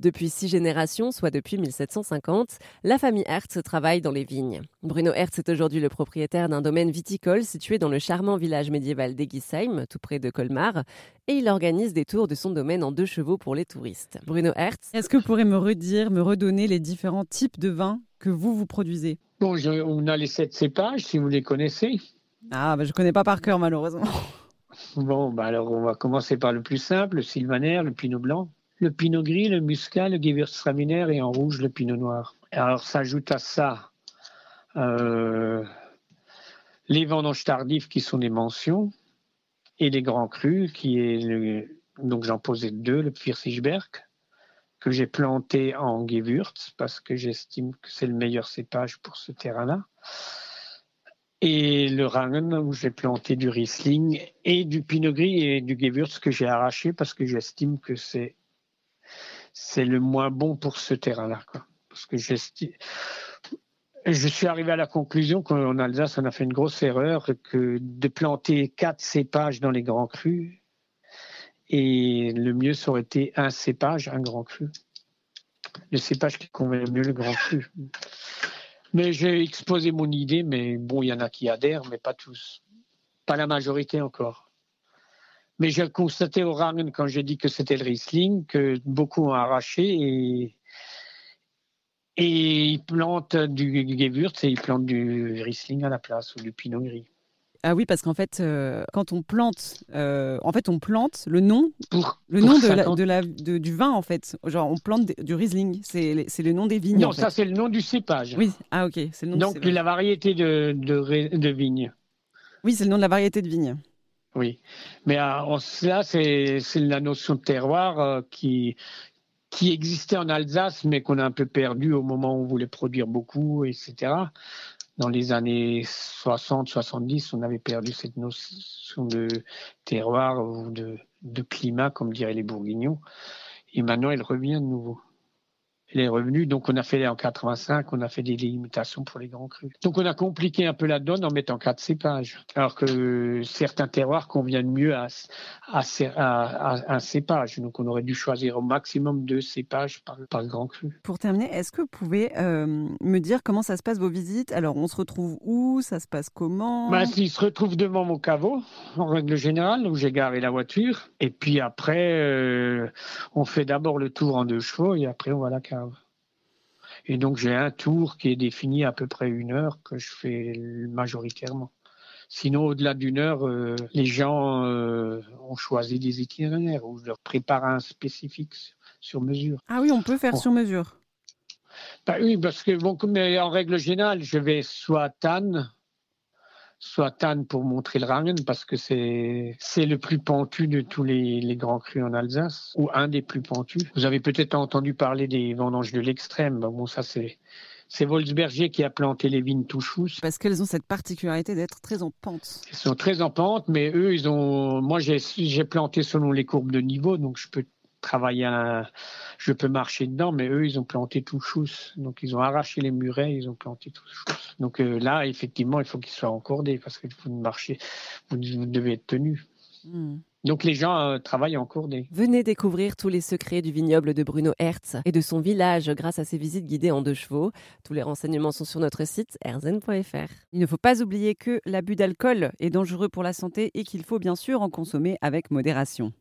Depuis six générations, soit depuis 1750, la famille Hertz travaille dans les vignes. Bruno Hertz est aujourd'hui le propriétaire d'un domaine viticole situé dans le charmant village médiéval d'Egisheim, tout près de Colmar, et il organise des tours de son domaine en deux chevaux pour les touristes. Bruno Hertz. Est-ce que vous pourrez me redire, me redonner les différents types de vins que vous, vous produisez? Bon, on a les sept cépages, si vous les connaissez. Ah, bah, je ne connais pas par cœur, malheureusement. Bon, bah alors on va commencer par le plus simple, le sylvaner, le pinot blanc, le pinot gris, le muscat, le gewürztraminer et en rouge le pinot noir. Alors s'ajoute à ça euh, les vendanges tardives qui sont des mentions et les grands crus qui est donc j'en posais deux, le Pfirsichberg que j'ai planté en Gewürz parce que j'estime que c'est le meilleur cépage pour ce terrain-là et le Rangen où j'ai planté du Riesling et du Pinot Gris et du Gewürz que j'ai arraché parce que j'estime que c'est c'est le moins bon pour ce terrain-là. Parce que. Je suis arrivé à la conclusion qu'en Alsace, on a fait une grosse erreur, que de planter quatre cépages dans les grands crus, et le mieux, ça aurait été un cépage, un grand cru. Le cépage qui convient mieux, le grand cru. Mais j'ai exposé mon idée, mais bon, il y en a qui adhèrent, mais pas tous. Pas la majorité encore. Mais j'ai constaté au Rangen, quand j'ai dit que c'était le Riesling, que beaucoup ont arraché et, et ils plantent du Gewürz et ils plantent du Riesling à la place ou du Pinot Gris. Ah oui, parce qu'en fait, euh, quand on plante, euh, en fait, on plante le nom, le nom de, la, du vin, en fait. Genre, on plante du Riesling. C'est le nom des vignes. Non, ça, c'est le nom du cépage. Oui, ah ok. Le nom Donc, la variété de, de, vigne. Oui, c'est le nom de la variété de vigne. Oui, mais euh, cela, c'est la notion de terroir qui, qui existait en Alsace, mais qu'on a un peu perdu au moment où on voulait produire beaucoup, etc dans les années 60-70, on avait perdu cette notion de terroir ou de, de, climat, comme diraient les Bourguignons. Et maintenant, elle revient de nouveau les revenus. Donc, on a fait en 85, on a fait des limitations pour les grands crus. Donc, on a compliqué un peu la donne en mettant quatre cépages. Alors que certains terroirs conviennent mieux à, à, un cépage. Donc, on aurait dû choisir au maximum deux cépages par, par grand cru. Pour terminer, est-ce que vous pouvez euh, me dire comment ça se passe vos visites? Alors, on se retrouve où? Ça se passe comment? Ben, Ils se retrouvent devant mon caveau, en règle générale, où j'ai garé la voiture. Et puis après, euh, on fait d'abord le tour en deux chevaux et après, on va à la cave. Et donc j'ai un tour qui est défini à peu près une heure que je fais majoritairement. Sinon, au-delà d'une heure, euh, les gens euh, ont choisi des itinéraires ou je leur prépare un spécifique sur mesure. Ah oui, on peut faire sur mesure. Bah oui, parce que bon, en règle générale, je vais soit à Tannes, soit Tannes pour montrer le Rangen parce que c'est le plus pentu de tous les, les, grands crus en Alsace ou un des plus pentus. Vous avez peut-être entendu parler des vendanges de l'extrême. Bon, ça c'est c'est Wolfsberger qui a planté les vignes Touchous. Parce qu'elles ont cette particularité d'être très en pente. Elles sont très en pente, mais eux, ils ont. Moi, j'ai planté selon les courbes de niveau, donc je peux travailler un, je peux marcher dedans, mais eux, ils ont planté tout chousse. Donc, ils ont arraché les murets, ils ont planté tout chousse. Donc euh, là, effectivement, il faut qu'ils soient encordés parce que vous marchez, vous, devez être tenu. Hmm. Donc les gens euh, travaillent encordés. Venez découvrir tous les secrets du vignoble de Bruno Hertz et de son village grâce à ses visites guidées en deux chevaux. Tous les renseignements sont sur notre site erzen.fr. Il ne faut pas oublier que l'abus d'alcool est dangereux pour la santé et qu'il faut bien sûr en consommer avec modération.